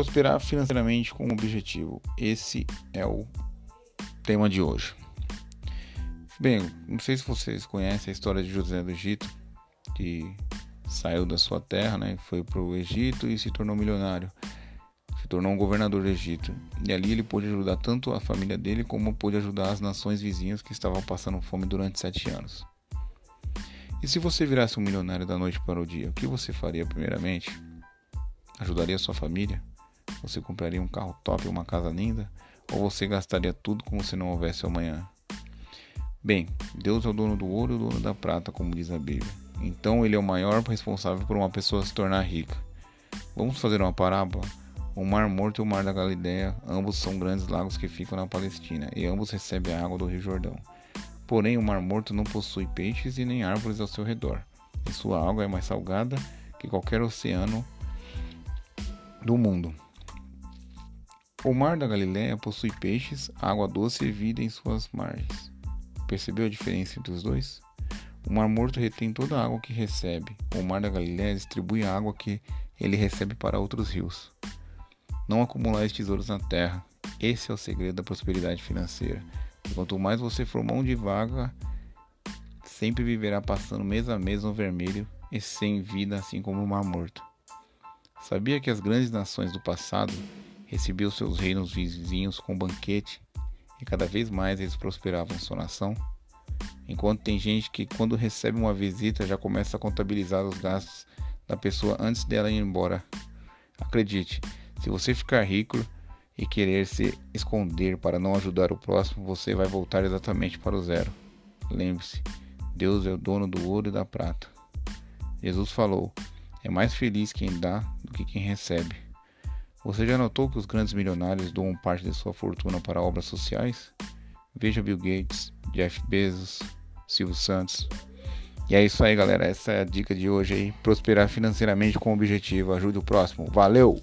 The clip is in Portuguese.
prosperar financeiramente com um objetivo. Esse é o tema de hoje. Bem, não sei se vocês conhecem a história de José do Egito, que saiu da sua terra, né, foi para o Egito e se tornou milionário. Se tornou um governador do Egito. E ali ele pôde ajudar tanto a família dele como pôde ajudar as nações vizinhas que estavam passando fome durante sete anos. E se você virasse um milionário da noite para o dia, o que você faria primeiramente? Ajudaria sua família? Você compraria um carro top, uma casa linda? Ou você gastaria tudo como se não houvesse amanhã? Bem, Deus é o dono do ouro e o dono da prata, como diz a Bíblia. Então ele é o maior responsável por uma pessoa se tornar rica. Vamos fazer uma parábola? O Mar Morto e o Mar da Galileia, ambos são grandes lagos que ficam na Palestina, e ambos recebem a água do Rio Jordão. Porém, o Mar Morto não possui peixes e nem árvores ao seu redor, e sua água é mais salgada que qualquer oceano do mundo. O Mar da Galileia possui peixes, água doce e vida em suas margens. Percebeu a diferença entre os dois? O Mar Morto retém toda a água que recebe. O Mar da Galileia distribui a água que ele recebe para outros rios. Não acumular tesouros na terra. Esse é o segredo da prosperidade financeira. Quanto mais você for mão de vaga, sempre viverá passando mês a mês no vermelho e sem vida, assim como o Mar Morto. Sabia que as grandes nações do passado recebiam seus reinos vizinhos com banquete e cada vez mais eles prosperavam em sua nação? Enquanto tem gente que, quando recebe uma visita, já começa a contabilizar os gastos da pessoa antes dela ir embora. Acredite, se você ficar rico e querer se esconder para não ajudar o próximo, você vai voltar exatamente para o zero. Lembre-se, Deus é o dono do ouro e da prata. Jesus falou: é mais feliz quem dá do que quem recebe. Você já notou que os grandes milionários doam parte de sua fortuna para obras sociais? Veja Bill Gates, Jeff Bezos, Silvio Santos. E é isso aí, galera. Essa é a dica de hoje aí. Prosperar financeiramente com objetivo. Ajude o próximo. Valeu!